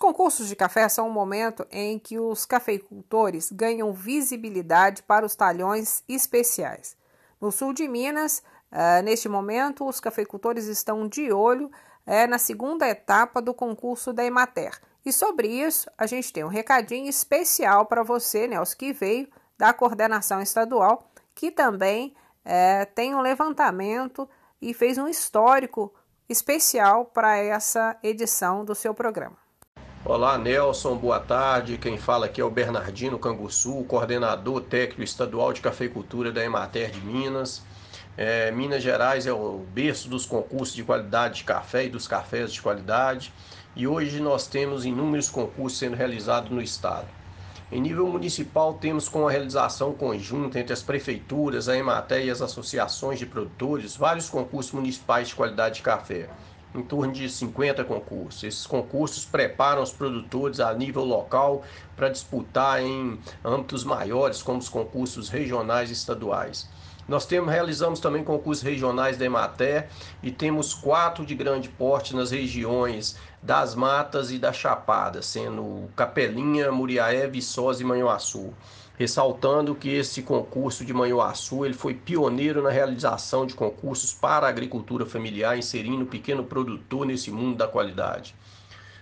concursos de café são um momento em que os cafeicultores ganham visibilidade para os talhões especiais. No sul de Minas, uh, neste momento, os cafeicultores estão de olho uh, na segunda etapa do concurso da Emater. E sobre isso, a gente tem um recadinho especial para você, Nelson, que veio da coordenação estadual, que também uh, tem um levantamento e fez um histórico especial para essa edição do seu programa. Olá, Nelson, boa tarde. Quem fala aqui é o Bernardino Canguçu, coordenador técnico estadual de cafeicultura da Emater de Minas. É, Minas Gerais é o berço dos concursos de qualidade de café e dos cafés de qualidade, e hoje nós temos inúmeros concursos sendo realizados no estado. Em nível municipal, temos com a realização conjunta entre as prefeituras, a Emater e as associações de produtores vários concursos municipais de qualidade de café em torno de 50 concursos. Esses concursos preparam os produtores a nível local para disputar em âmbitos maiores, como os concursos regionais e estaduais. Nós temos, realizamos também concursos regionais da Emater e temos quatro de grande porte nas regiões das Matas e da Chapada, sendo Capelinha, Muriaé, Viçosa e Manhuaçu ressaltando que esse concurso de Manhuaçu ele foi pioneiro na realização de concursos para a agricultura familiar, inserindo o pequeno produtor nesse mundo da qualidade.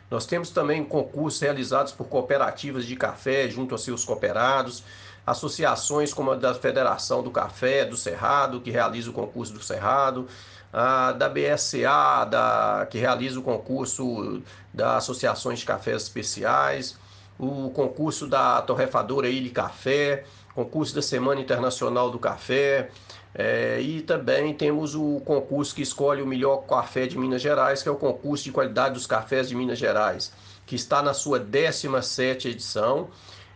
Nós temos também concursos realizados por cooperativas de café junto a seus cooperados, associações como a da Federação do Café do Cerrado, que realiza o concurso do Cerrado, a da BSA, da, que realiza o concurso das Associações de Cafés Especiais, o concurso da torrefadora Ilha Café, concurso da Semana Internacional do Café, é, e também temos o concurso que escolhe o melhor café de Minas Gerais, que é o concurso de qualidade dos cafés de Minas Gerais, que está na sua 17 edição.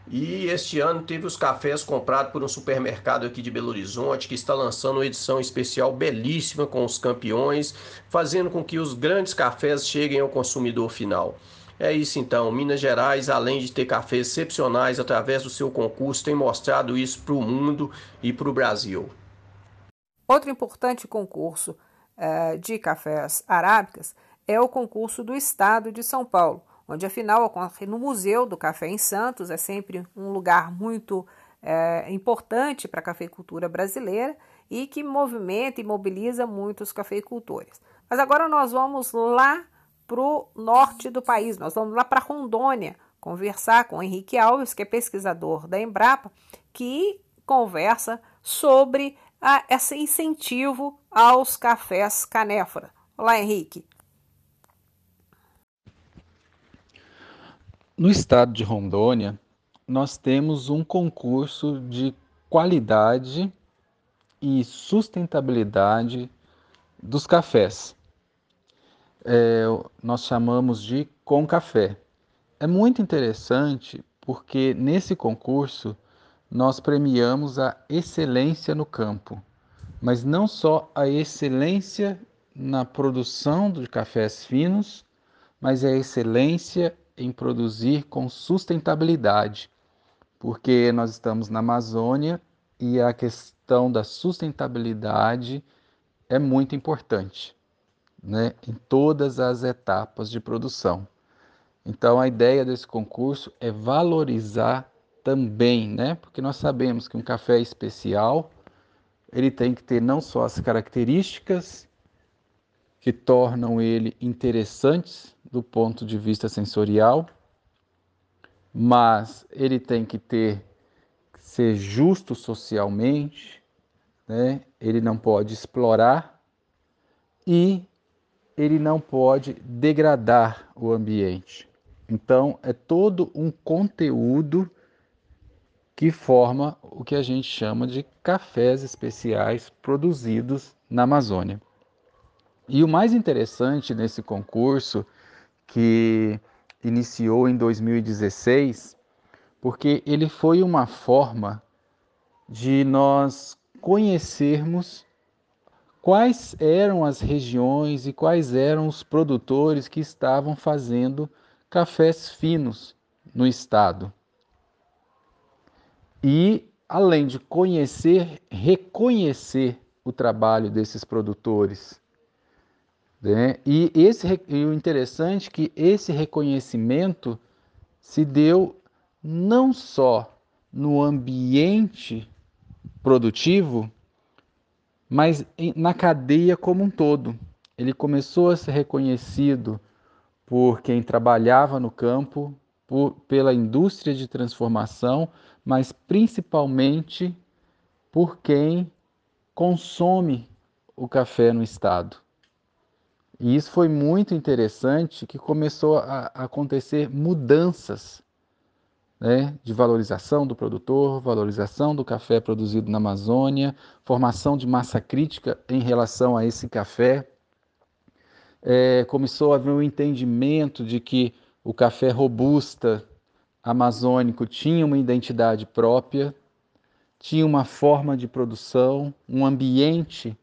E este ano teve os cafés comprados por um supermercado aqui de Belo Horizonte, que está lançando uma edição especial belíssima com os campeões, fazendo com que os grandes cafés cheguem ao consumidor final. É isso então, Minas Gerais, além de ter cafés excepcionais através do seu concurso, tem mostrado isso para o mundo e para o Brasil. Outro importante concurso uh, de cafés arábicas é o concurso do Estado de São Paulo, onde afinal ocorre no Museu do Café em Santos, é sempre um lugar muito uh, importante para a cafeicultura brasileira e que movimenta e mobiliza muitos cafeicultores. Mas agora nós vamos lá para o norte do país. Nós vamos lá para Rondônia conversar com o Henrique Alves, que é pesquisador da Embrapa, que conversa sobre a, esse incentivo aos cafés canéfora. Olá, Henrique. No estado de Rondônia, nós temos um concurso de qualidade e sustentabilidade dos cafés é, nós chamamos de Com Café. É muito interessante porque nesse concurso nós premiamos a excelência no campo, mas não só a excelência na produção de cafés finos, mas a excelência em produzir com sustentabilidade, porque nós estamos na Amazônia e a questão da sustentabilidade é muito importante né, em todas as etapas de produção. Então, a ideia desse concurso é valorizar também, né, porque nós sabemos que um café especial ele tem que ter não só as características que tornam ele interessantes do ponto de vista sensorial, mas ele tem que ter ser justo socialmente, né? Ele não pode explorar e ele não pode degradar o ambiente. Então, é todo um conteúdo que forma o que a gente chama de cafés especiais produzidos na Amazônia. E o mais interessante nesse concurso, que iniciou em 2016, porque ele foi uma forma de nós conhecermos quais eram as regiões e quais eram os produtores que estavam fazendo cafés finos no estado. E, além de conhecer, reconhecer o trabalho desses produtores, Né? E, esse, e o interessante é que esse reconhecimento se deu não só no ambiente produtivo, mas na cadeia como um todo. Ele começou a ser reconhecido por quem trabalhava no campo, por, pela indústria de transformação, mas principalmente por quem consome o café no estado. E isso foi muito interessante que começou a acontecer mudanças né, de valorização do produtor, valorização do café produzido na Amazônia, formação de massa crítica em relação a esse café. É, começou a haver um entendimento de que o café robusta amazônico tinha uma identidade própria, tinha uma forma de produção, um ambiente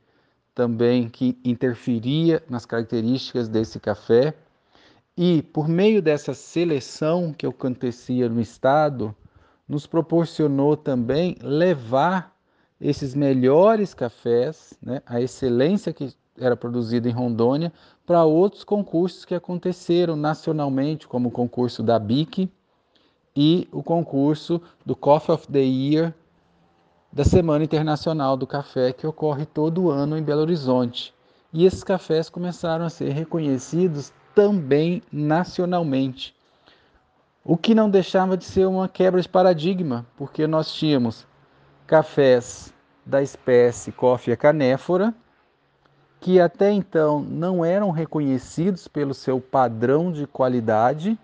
também que interferia nas características desse café e, por meio dessa seleção que acontecia no Estado, nos proporcionou também levar esses melhores cafés, né, a excelência que era produzida em Rondônia, para outros concursos que aconteceram nacionalmente, como o concurso da BIC e o concurso do Coffee of the Year da Semana Internacional do Café, que ocorre todo ano em Belo Horizonte. E esses cafés começaram a ser reconhecidos também nacionalmente. O que não deixava de ser uma quebra de paradigma, porque nós tínhamos cafés da espécie Coffea canéfora, que até então não eram reconhecidos pelo seu padrão de qualidade,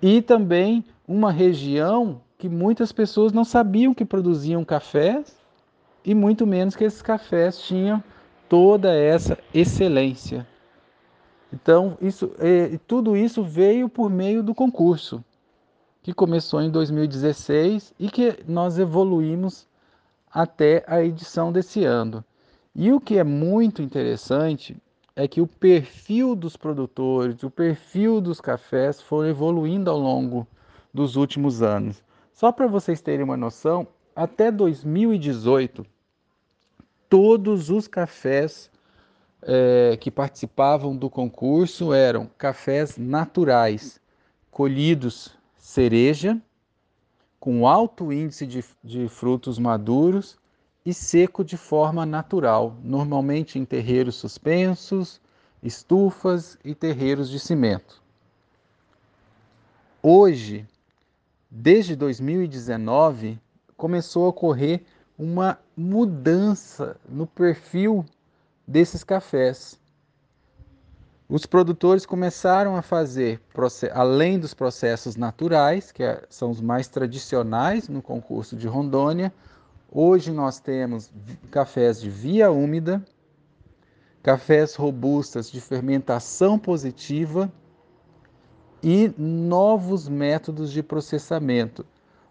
e também uma região que muitas pessoas não sabiam que produziam cafés e muito menos que esses cafés tinham toda essa excelência. Então, isso, tudo isso veio por meio do concurso, que começou em 2016 e que nós evoluímos até a edição desse ano. E o que é muito interessante é que o perfil dos produtores, o perfil dos cafés foram evoluindo ao longo dos últimos anos. Só para vocês terem uma noção, até 2018, todos os cafés é, que participavam do concurso eram cafés naturais, colhidos cereja, com alto índice de, de frutos maduros e seco de forma natural, normalmente em terreiros suspensos, estufas e terreiros de cimento. Hoje, desde 2019, começou a ocorrer uma mudança no perfil desses cafés. Os produtores começaram a fazer, além dos processos naturais, que é, são os mais tradicionais no concurso de Rondônia, hoje nós temos cafés de via úmida, cafés robustas de fermentação positiva e novos métodos de processamento,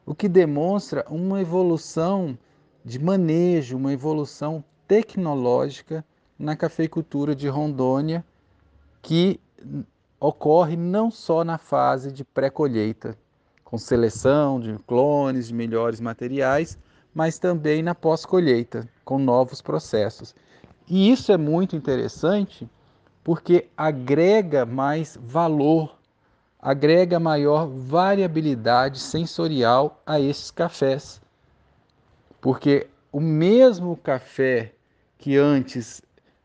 o que demonstra uma evolução de manejo, uma evolução tecnológica na cafeicultura de Rondônia, que ocorre não só na fase de pré-colheita, com seleção de clones, de melhores materiais, mas também na pós-colheita, com novos processos. E isso é muito interessante porque agrega mais valor, agrega maior variabilidade sensorial a esses cafés. Porque o mesmo café que antes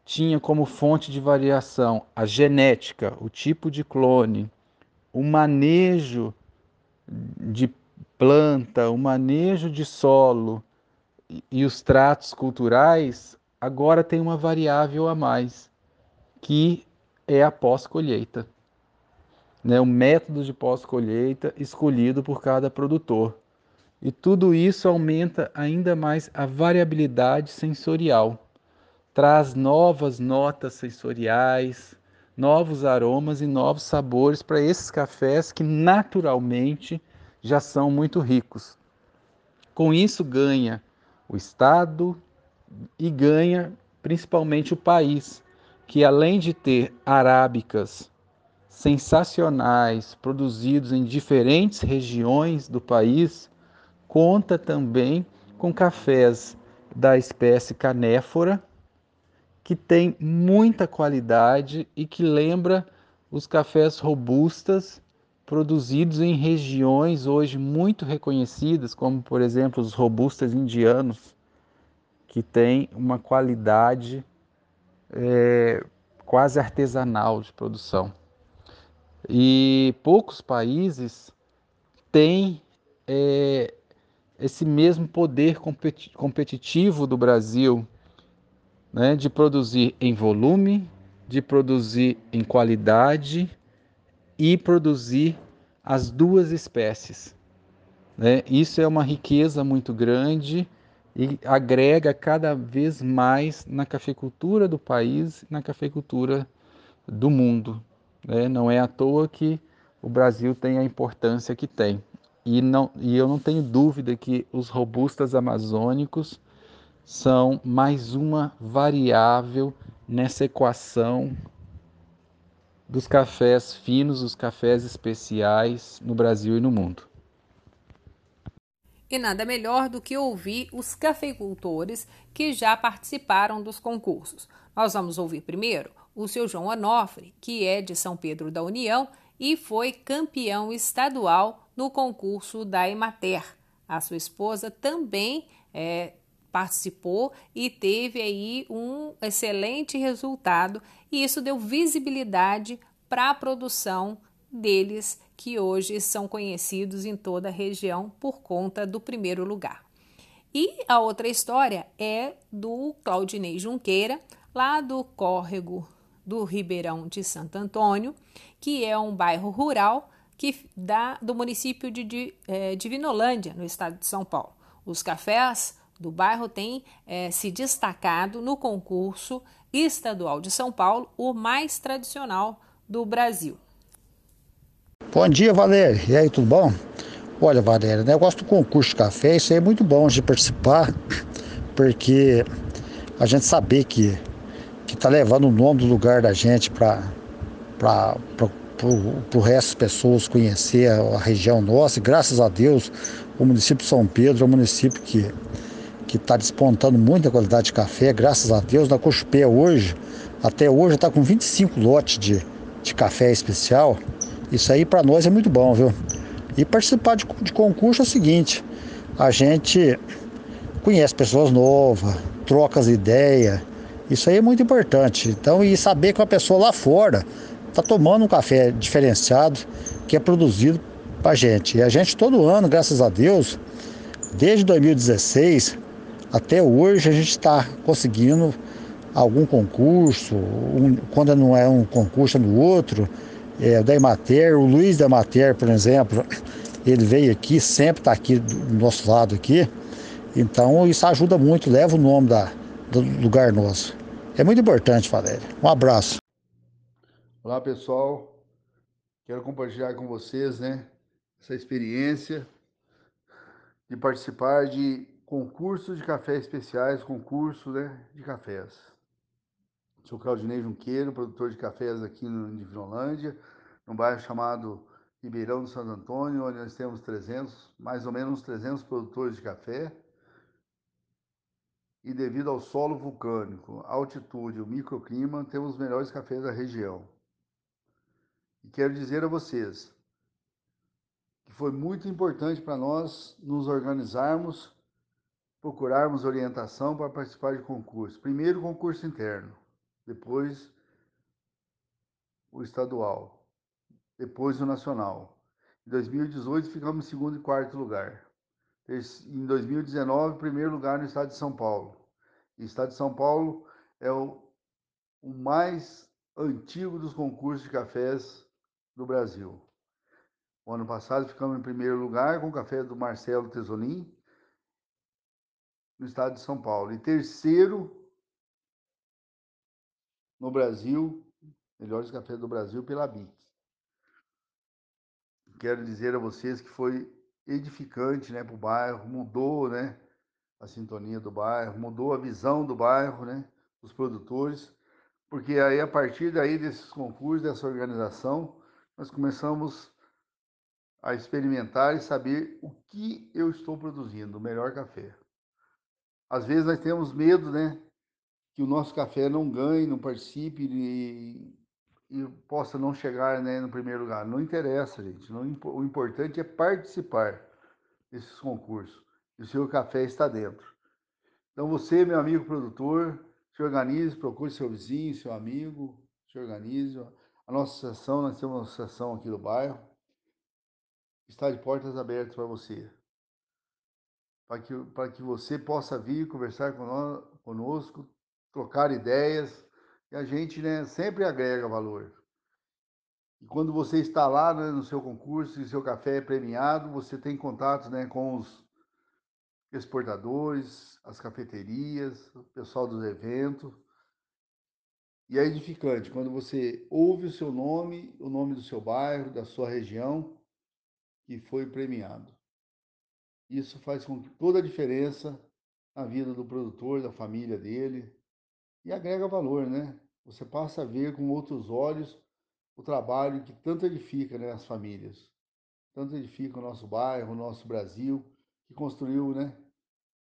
tinha como fonte de variação a genética, o tipo de clone, o manejo de planta, o manejo de solo e os tratos culturais, agora tem uma variável a mais, que é a pós-colheita. Né, o método de pós-colheita escolhido por cada produtor. E tudo isso aumenta ainda mais a variabilidade sensorial traz novas notas sensoriais, novos aromas e novos sabores para esses cafés que naturalmente já são muito ricos. Com isso ganha o Estado e ganha principalmente o país, que além de ter arábicas sensacionais produzidos em diferentes regiões do país, conta também com cafés da espécie canéfora que tem muita qualidade e que lembra os cafés robustas produzidos em regiões hoje muito reconhecidas, como por exemplo os robustas indianos, que têm uma qualidade é, quase artesanal de produção. E poucos países têm é, esse mesmo poder competitivo do Brasil, né, de produzir em volume, de produzir em qualidade e produzir as duas espécies. Né? Isso é uma riqueza muito grande e agrega cada vez mais na cafeicultura do país, na cafeicultura do mundo. Né? Não é à toa que o Brasil tem a importância que tem. E, não, e eu não tenho dúvida que os robustas amazônicos são mais uma variável nessa equação dos cafés finos, os cafés especiais no Brasil e no mundo. E nada melhor do que ouvir os cafeicultores que já participaram dos concursos. Nós vamos ouvir primeiro o seu João Onofre, que é de São Pedro da União e foi campeão estadual no concurso da Emater. A sua esposa também é, participou e teve aí um excelente resultado, e isso deu visibilidade para a produção deles, que hoje são conhecidos em toda a região por conta do primeiro lugar. E a outra história é do Claudinei Junqueira, lá do córrego do Ribeirão de Santo Antônio, que é um bairro rural que dá do município de, de é, Divinolândia, no estado de São Paulo. Os cafés do bairro têm é, se destacado no concurso estadual de São Paulo, o mais tradicional do Brasil. Bom dia, Valéria. E aí, tudo bom? Olha, Valéria, o negócio do concurso de café, isso aí é muito bom de participar, porque a gente saber que que tá levando o nome do lugar da gente para para o resto das pessoas conhecer a, a, região nossa. E graças a Deus, o município de São Pedro é um município que que está despontando muita qualidade de café, graças a Deus. Na Cochupé hoje, até hoje, está com 25 lotes de, de café especial. Isso aí para nós é muito bom, viu? E participar de, de concurso é o seguinte: a gente conhece pessoas novas, troca as ideias. Isso aí é muito importante. Então, e saber que uma pessoa lá fora está tomando um café diferenciado que é produzido para a gente. E a gente todo ano, graças a Deus, desde 2016 até hoje, a gente está conseguindo algum concurso, um, quando não é um concurso é no outro é, da Emater, o Luiz da Emater, por exemplo, ele veio aqui, sempre está aqui do nosso lado aqui. Então isso ajuda muito, leva o nome da, do lugar nosso. É muito importante, Valéria. Um abraço. Olá pessoal, quero compartilhar com vocês né, essa experiência de participar de concursos de cafés especiais, concurso né, de cafés. Sou Claudinei Junqueiro, produtor de cafés aqui no Divinolândia, num bairro chamado Ribeirão do Santo Antônio, onde nós temos 300, mais ou menos 300 produtores de café. E devido ao solo vulcânico, altitude o microclima, temos os melhores cafés da região. E quero dizer a vocês que foi muito importante para nós nos organizarmos, procurarmos orientação para participar de concurso. Primeiro, concurso interno depois o estadual, depois o nacional. Em 2018 ficamos em segundo e quarto lugar. Em 2019, primeiro lugar no estado de São Paulo. E o estado de São Paulo é o, o mais antigo dos concursos de cafés do Brasil. O ano passado ficamos em primeiro lugar com o café do Marcelo Tesolim, no estado de São Paulo. E terceiro no Brasil, melhores cafés do Brasil pela BIC. Quero dizer a vocês que foi edificante né, para o bairro, mudou né, a sintonia do bairro, mudou a visão do bairro, né, dos produtores, porque aí a partir daí desses concursos, dessa organização, nós começamos a experimentar e saber o que eu estou produzindo, o melhor café. Às vezes nós temos medo, né, que o nosso café não ganhe, não participe e, e possa não chegar né, no primeiro lugar. Não interessa, gente. Não, o importante é participar desses concursos. E o seu café está dentro. Então você, meu amigo produtor, se organize, procure seu vizinho, seu amigo, se organize. A nossa associação, nós temos uma associação aqui do bairro, está de portas abertas para você. Para que, para que você possa vir conversar conosco, trocar ideias, e a gente né, sempre agrega valor. E quando você está lá né, no seu concurso e seu café é premiado, você tem contatos né, com os exportadores, as cafeterias, o pessoal dos eventos. E é edificante quando você ouve o seu nome, o nome do seu bairro, da sua região, que foi premiado. Isso faz com que toda a diferença na vida do produtor, da família dele, e agrega valor, né? Você passa a ver com outros olhos o trabalho que tanto edifica né, as famílias, tanto edifica o nosso bairro, o nosso Brasil, que construiu né,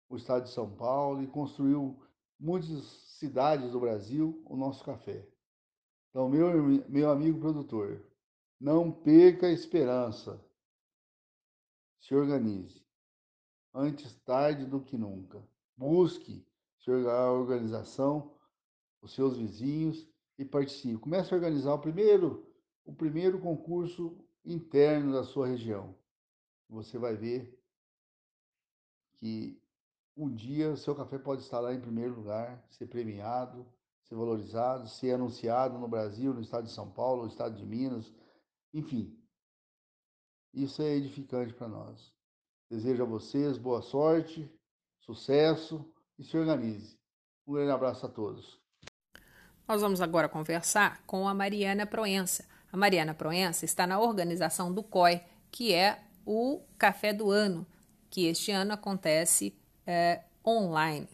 o estado de São Paulo e construiu muitas cidades do Brasil o nosso café. Então, meu, meu amigo produtor, não perca a esperança. Se organize. Antes tarde do que nunca. Busque a organização, os seus vizinhos e participe. Comece a organizar o primeiro, o primeiro concurso interno da sua região. Você vai ver que um dia o seu café pode estar lá em primeiro lugar, ser premiado, ser valorizado, ser anunciado no Brasil, no estado de São Paulo, no estado de Minas, enfim. Isso é edificante para nós. Desejo a vocês boa sorte, sucesso e se organize. Um grande abraço a todos. Nós vamos agora conversar com a Mariana Proença. A Mariana Proença está na organização do COI, que é o Café do Ano, que este ano acontece é, online.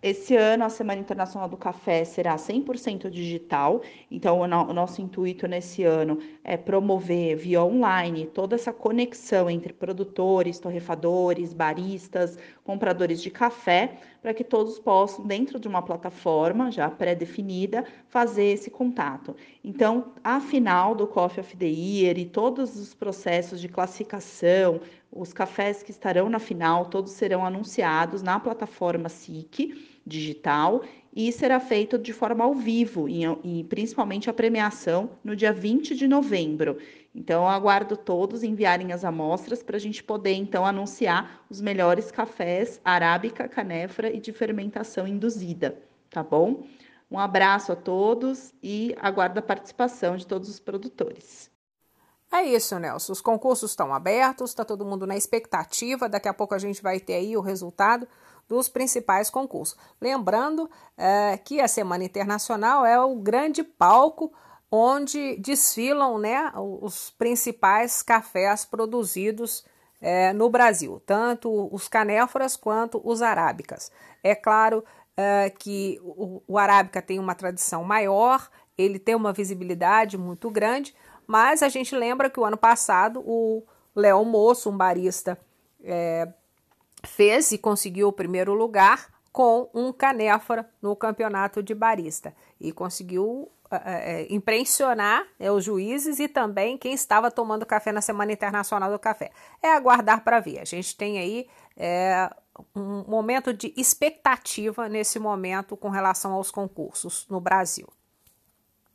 Esse ano, a Semana Internacional do Café será 100% digital, então o, no, o, nosso intuito nesse ano é promover via online toda essa conexão entre produtores, torrefadores, baristas, compradores de café, para que todos possam, dentro de uma plataforma já pré-definida, fazer esse contato. Então, a final do Coffee of the Year e todos os processos de classificação, os cafés que estarão na final, todos serão anunciados na plataforma SIC digital e será feito de forma ao vivo e, principalmente a premiação no dia 20 de novembro. Então, eu aguardo todos enviarem as amostras para a gente poder, então, anunciar os melhores cafés arábica, canefra e de fermentação induzida, tá bom? Um abraço a todos e aguardo a participação de todos os produtores. É isso, Nelson. Os concursos estão abertos, está todo mundo na expectativa. Daqui a pouco a gente vai ter aí o resultado dos principais concursos. Lembrando é, que a Semana Internacional é o grande palco onde desfilam né, os principais cafés produzidos é, no Brasil, tanto os canéforas quanto os arábicas. É claro é, que o, o arábica tem uma tradição maior, ele tem uma visibilidade muito grande, mas a gente lembra que o ano passado o Léo Moço, um barista, é, fez e conseguiu o primeiro lugar com um canéfora no campeonato de barista e conseguiu é, impressionar é, os juízes e também quem estava tomando café na Semana Internacional do Café. É aguardar para ver. A gente tem aí é, um momento de expectativa nesse momento com relação aos concursos no Brasil.